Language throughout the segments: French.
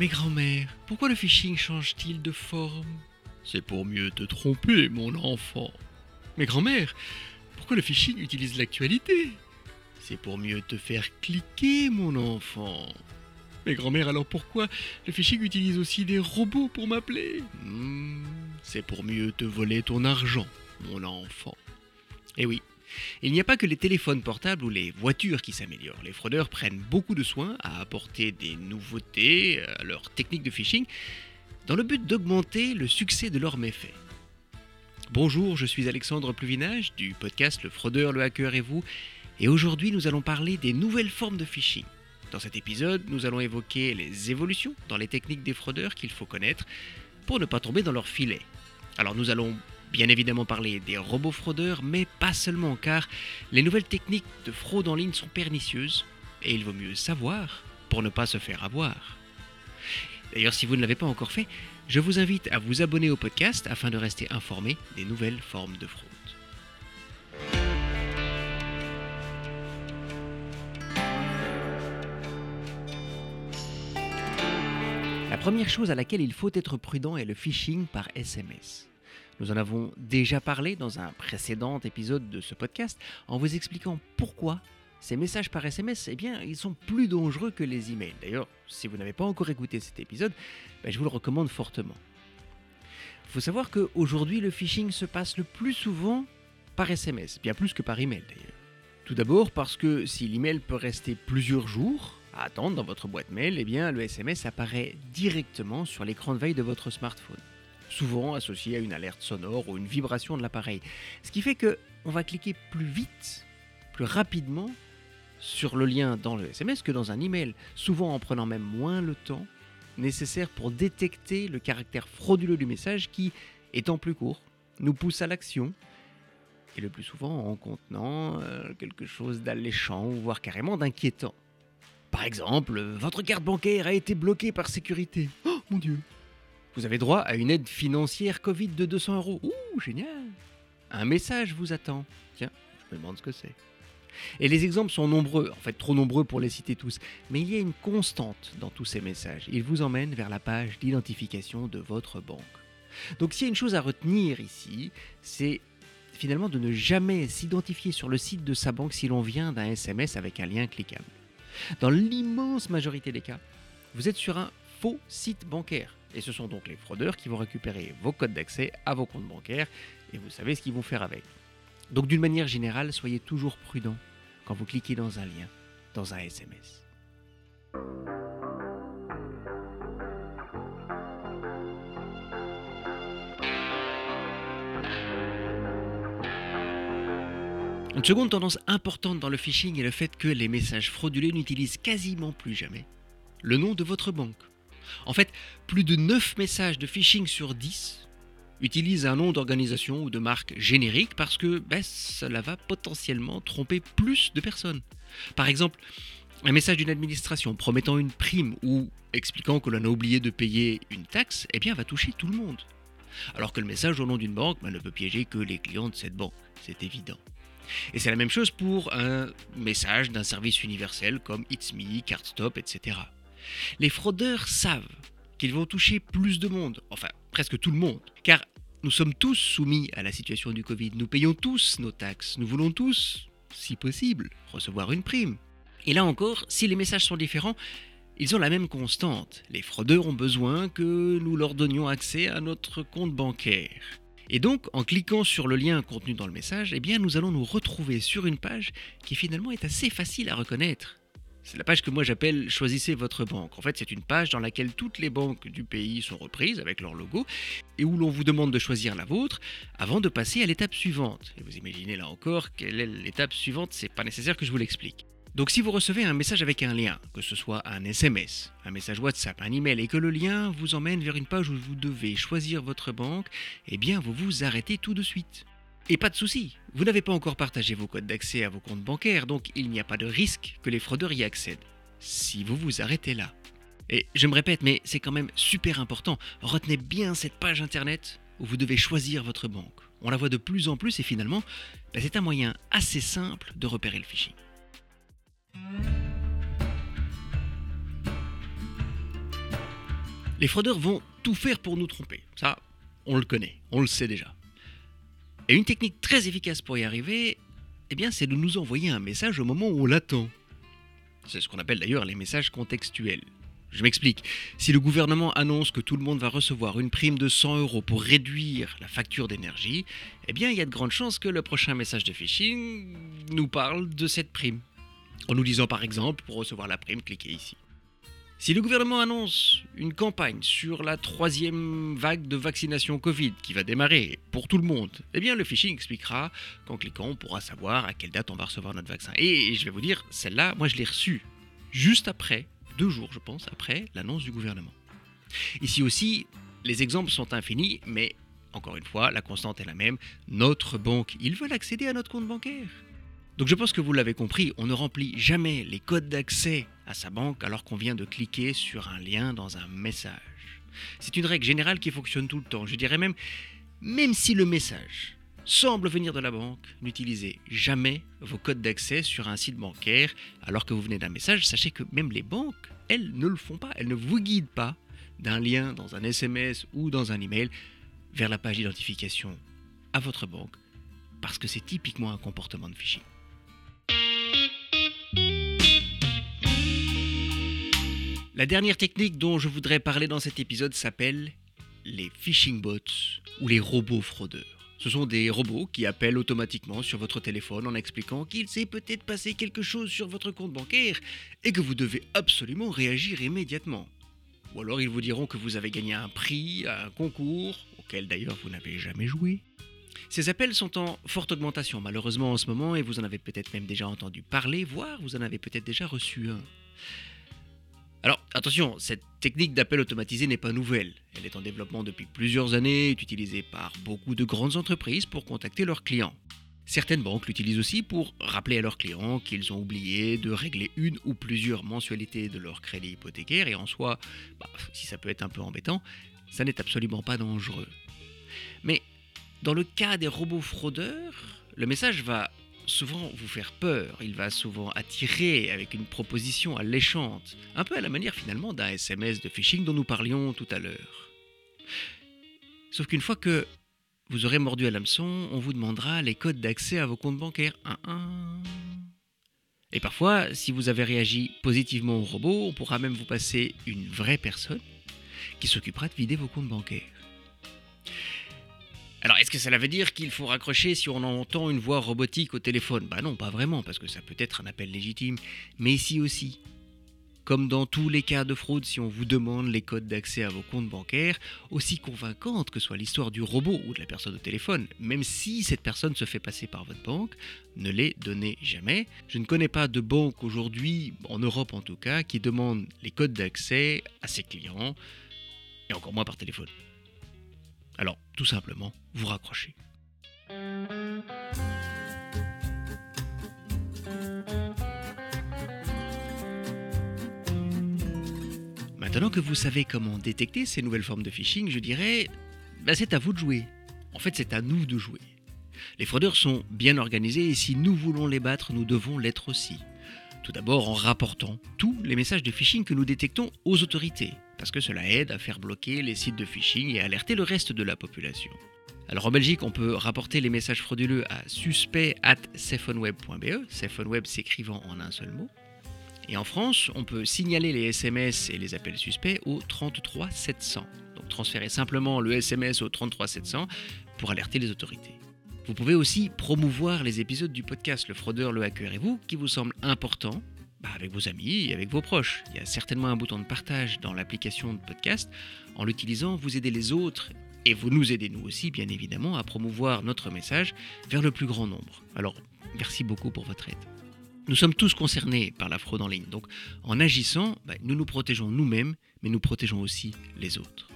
Mais grand-mère, pourquoi le phishing change-t-il de forme? C'est pour mieux te tromper, mon enfant. Mais grand-mère, pourquoi le phishing utilise l'actualité? C'est pour mieux te faire cliquer, mon enfant. Mais grand-mère, alors pourquoi le phishing utilise aussi des robots pour m'appeler? Hmm, C'est pour mieux te voler ton argent, mon enfant. Eh oui, il n'y a pas que les téléphones portables ou les voitures qui s'améliorent. Les fraudeurs prennent beaucoup de soin à apporter des nouveautés à leur technique de phishing dans le but d'augmenter le succès de leurs méfaits. Bonjour, je suis Alexandre Pluvinage du podcast Le fraudeur, le hacker et vous, et aujourd'hui nous allons parler des nouvelles formes de phishing. Dans cet épisode, nous allons évoquer les évolutions dans les techniques des fraudeurs qu'il faut connaître pour ne pas tomber dans leur filet. Alors nous allons bien évidemment parler des robots fraudeurs, mais pas seulement, car les nouvelles techniques de fraude en ligne sont pernicieuses, et il vaut mieux savoir pour ne pas se faire avoir. D'ailleurs, si vous ne l'avez pas encore fait, je vous invite à vous abonner au podcast afin de rester informé des nouvelles formes de fraude. La première chose à laquelle il faut être prudent est le phishing par SMS. Nous en avons déjà parlé dans un précédent épisode de ce podcast en vous expliquant pourquoi ces messages par SMS, eh bien, ils sont plus dangereux que les emails. D'ailleurs, si vous n'avez pas encore écouté cet épisode, ben, je vous le recommande fortement. Il faut savoir qu'aujourd'hui, le phishing se passe le plus souvent par SMS, bien plus que par email d'ailleurs. Tout d'abord parce que si l'email peut rester plusieurs jours à attendre dans votre boîte mail, eh bien, le SMS apparaît directement sur l'écran de veille de votre smartphone souvent associé à une alerte sonore ou une vibration de l'appareil. Ce qui fait que on va cliquer plus vite, plus rapidement sur le lien dans le SMS que dans un email, souvent en prenant même moins le temps nécessaire pour détecter le caractère frauduleux du message qui, étant plus court, nous pousse à l'action et le plus souvent en contenant euh, quelque chose d'alléchant voire carrément d'inquiétant. Par exemple, votre carte bancaire a été bloquée par sécurité. Oh mon dieu vous avez droit à une aide financière Covid de 200 euros. Ouh, génial Un message vous attend. Tiens, je me demande ce que c'est. Et les exemples sont nombreux, en fait trop nombreux pour les citer tous, mais il y a une constante dans tous ces messages. Ils vous emmènent vers la page d'identification de votre banque. Donc s'il y a une chose à retenir ici, c'est finalement de ne jamais s'identifier sur le site de sa banque si l'on vient d'un SMS avec un lien cliquable. Dans l'immense majorité des cas, vous êtes sur un faux site bancaire. Et ce sont donc les fraudeurs qui vont récupérer vos codes d'accès à vos comptes bancaires et vous savez ce qu'ils vont faire avec. Donc d'une manière générale, soyez toujours prudent quand vous cliquez dans un lien, dans un SMS. Une seconde tendance importante dans le phishing est le fait que les messages frauduleux n'utilisent quasiment plus jamais le nom de votre banque en fait, plus de 9 messages de phishing sur 10 utilisent un nom d'organisation ou de marque générique parce que ben, cela va potentiellement tromper plus de personnes. Par exemple, un message d'une administration promettant une prime ou expliquant que l'on a oublié de payer une taxe, eh bien, va toucher tout le monde. Alors que le message au nom d'une banque ben, ne peut piéger que les clients de cette banque, c'est évident. Et c'est la même chose pour un message d'un service universel comme It's Me, CardStop, etc. Les fraudeurs savent qu'ils vont toucher plus de monde, enfin presque tout le monde, car nous sommes tous soumis à la situation du Covid, nous payons tous nos taxes, nous voulons tous, si possible, recevoir une prime. Et là encore, si les messages sont différents, ils ont la même constante. Les fraudeurs ont besoin que nous leur donnions accès à notre compte bancaire. Et donc, en cliquant sur le lien contenu dans le message, eh bien, nous allons nous retrouver sur une page qui finalement est assez facile à reconnaître. C'est la page que moi j'appelle Choisissez votre banque. En fait, c'est une page dans laquelle toutes les banques du pays sont reprises avec leur logo et où l'on vous demande de choisir la vôtre avant de passer à l'étape suivante. Et vous imaginez là encore quelle est l'étape suivante, c'est pas nécessaire que je vous l'explique. Donc si vous recevez un message avec un lien, que ce soit un SMS, un message WhatsApp, un email et que le lien vous emmène vers une page où vous devez choisir votre banque, eh bien vous vous arrêtez tout de suite. Et pas de souci, vous n'avez pas encore partagé vos codes d'accès à vos comptes bancaires, donc il n'y a pas de risque que les fraudeurs y accèdent. Si vous vous arrêtez là. Et je me répète, mais c'est quand même super important, retenez bien cette page internet où vous devez choisir votre banque. On la voit de plus en plus et finalement, bah, c'est un moyen assez simple de repérer le phishing. Les fraudeurs vont tout faire pour nous tromper. Ça, on le connaît, on le sait déjà. Et une technique très efficace pour y arriver, eh bien, c'est de nous envoyer un message au moment où on l'attend. C'est ce qu'on appelle d'ailleurs les messages contextuels. Je m'explique. Si le gouvernement annonce que tout le monde va recevoir une prime de 100 euros pour réduire la facture d'énergie, eh bien, il y a de grandes chances que le prochain message de phishing nous parle de cette prime. En nous disant par exemple, pour recevoir la prime, cliquez ici. Si le gouvernement annonce une campagne sur la troisième vague de vaccination Covid qui va démarrer pour tout le monde, eh bien le phishing expliquera qu'en cliquant on pourra savoir à quelle date on va recevoir notre vaccin. Et je vais vous dire, celle-là, moi je l'ai reçue juste après, deux jours je pense, après l'annonce du gouvernement. Ici aussi, les exemples sont infinis, mais encore une fois, la constante est la même. Notre banque, ils veulent accéder à notre compte bancaire. Donc je pense que vous l'avez compris, on ne remplit jamais les codes d'accès à sa banque alors qu'on vient de cliquer sur un lien dans un message. C'est une règle générale qui fonctionne tout le temps. Je dirais même, même si le message semble venir de la banque, n'utilisez jamais vos codes d'accès sur un site bancaire alors que vous venez d'un message. Sachez que même les banques, elles ne le font pas. Elles ne vous guident pas d'un lien dans un SMS ou dans un email vers la page d'identification à votre banque parce que c'est typiquement un comportement de phishing. La dernière technique dont je voudrais parler dans cet épisode s'appelle les phishing bots ou les robots fraudeurs. Ce sont des robots qui appellent automatiquement sur votre téléphone en expliquant qu'il s'est peut-être passé quelque chose sur votre compte bancaire et que vous devez absolument réagir immédiatement. Ou alors ils vous diront que vous avez gagné un prix un concours, auquel d'ailleurs vous n'avez jamais joué. Ces appels sont en forte augmentation malheureusement en ce moment et vous en avez peut-être même déjà entendu parler, voire vous en avez peut-être déjà reçu un. Alors attention, cette technique d'appel automatisé n'est pas nouvelle. Elle est en développement depuis plusieurs années, est utilisée par beaucoup de grandes entreprises pour contacter leurs clients. Certaines banques l'utilisent aussi pour rappeler à leurs clients qu'ils ont oublié de régler une ou plusieurs mensualités de leur crédit hypothécaire et en soi, bah, si ça peut être un peu embêtant, ça n'est absolument pas dangereux. Mais dans le cas des robots fraudeurs, le message va souvent vous faire peur, il va souvent attirer avec une proposition alléchante, un peu à la manière finalement d'un SMS de phishing dont nous parlions tout à l'heure. Sauf qu'une fois que vous aurez mordu à l'hameçon, on vous demandera les codes d'accès à vos comptes bancaires. Et parfois, si vous avez réagi positivement au robot, on pourra même vous passer une vraie personne qui s'occupera de vider vos comptes bancaires. Alors, est-ce que cela veut dire qu'il faut raccrocher si on entend une voix robotique au téléphone? Bah non, pas vraiment, parce que ça peut être un appel légitime. Mais ici aussi, comme dans tous les cas de fraude, si on vous demande les codes d'accès à vos comptes bancaires, aussi convaincante que soit l'histoire du robot ou de la personne au téléphone, même si cette personne se fait passer par votre banque, ne les donnez jamais. Je ne connais pas de banque aujourd'hui, en Europe en tout cas, qui demande les codes d'accès à ses clients, et encore moins par téléphone. Alors, tout simplement, vous raccrochez. Maintenant que vous savez comment détecter ces nouvelles formes de phishing, je dirais, bah, c'est à vous de jouer. En fait, c'est à nous de jouer. Les fraudeurs sont bien organisés et si nous voulons les battre, nous devons l'être aussi. Tout d'abord en rapportant tous les messages de phishing que nous détectons aux autorités, parce que cela aide à faire bloquer les sites de phishing et alerter le reste de la population. Alors en Belgique, on peut rapporter les messages frauduleux à suspect at s'écrivant en un seul mot. Et en France, on peut signaler les SMS et les appels suspects au 33 700. Donc transférer simplement le SMS au 33 700 pour alerter les autorités. Vous pouvez aussi promouvoir les épisodes du podcast Le fraudeur, le hacker et vous qui vous semblent importants bah, avec vos amis et avec vos proches. Il y a certainement un bouton de partage dans l'application de podcast. En l'utilisant, vous aidez les autres et vous nous aidez nous aussi, bien évidemment, à promouvoir notre message vers le plus grand nombre. Alors, merci beaucoup pour votre aide. Nous sommes tous concernés par la fraude en ligne, donc en agissant, bah, nous nous protégeons nous-mêmes, mais nous protégeons aussi les autres.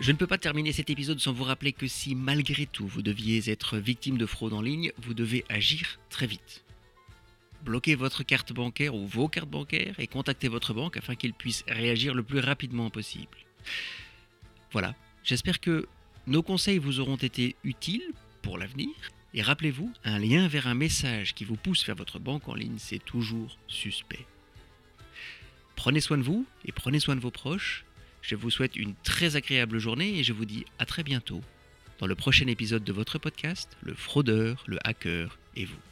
Je ne peux pas terminer cet épisode sans vous rappeler que si malgré tout vous deviez être victime de fraude en ligne, vous devez agir très vite. Bloquez votre carte bancaire ou vos cartes bancaires et contactez votre banque afin qu'ils puissent réagir le plus rapidement possible. Voilà, j'espère que nos conseils vous auront été utiles pour l'avenir. Et rappelez-vous, un lien vers un message qui vous pousse vers votre banque en ligne, c'est toujours suspect. Prenez soin de vous et prenez soin de vos proches. Je vous souhaite une très agréable journée et je vous dis à très bientôt dans le prochain épisode de votre podcast, Le fraudeur, le hacker et vous.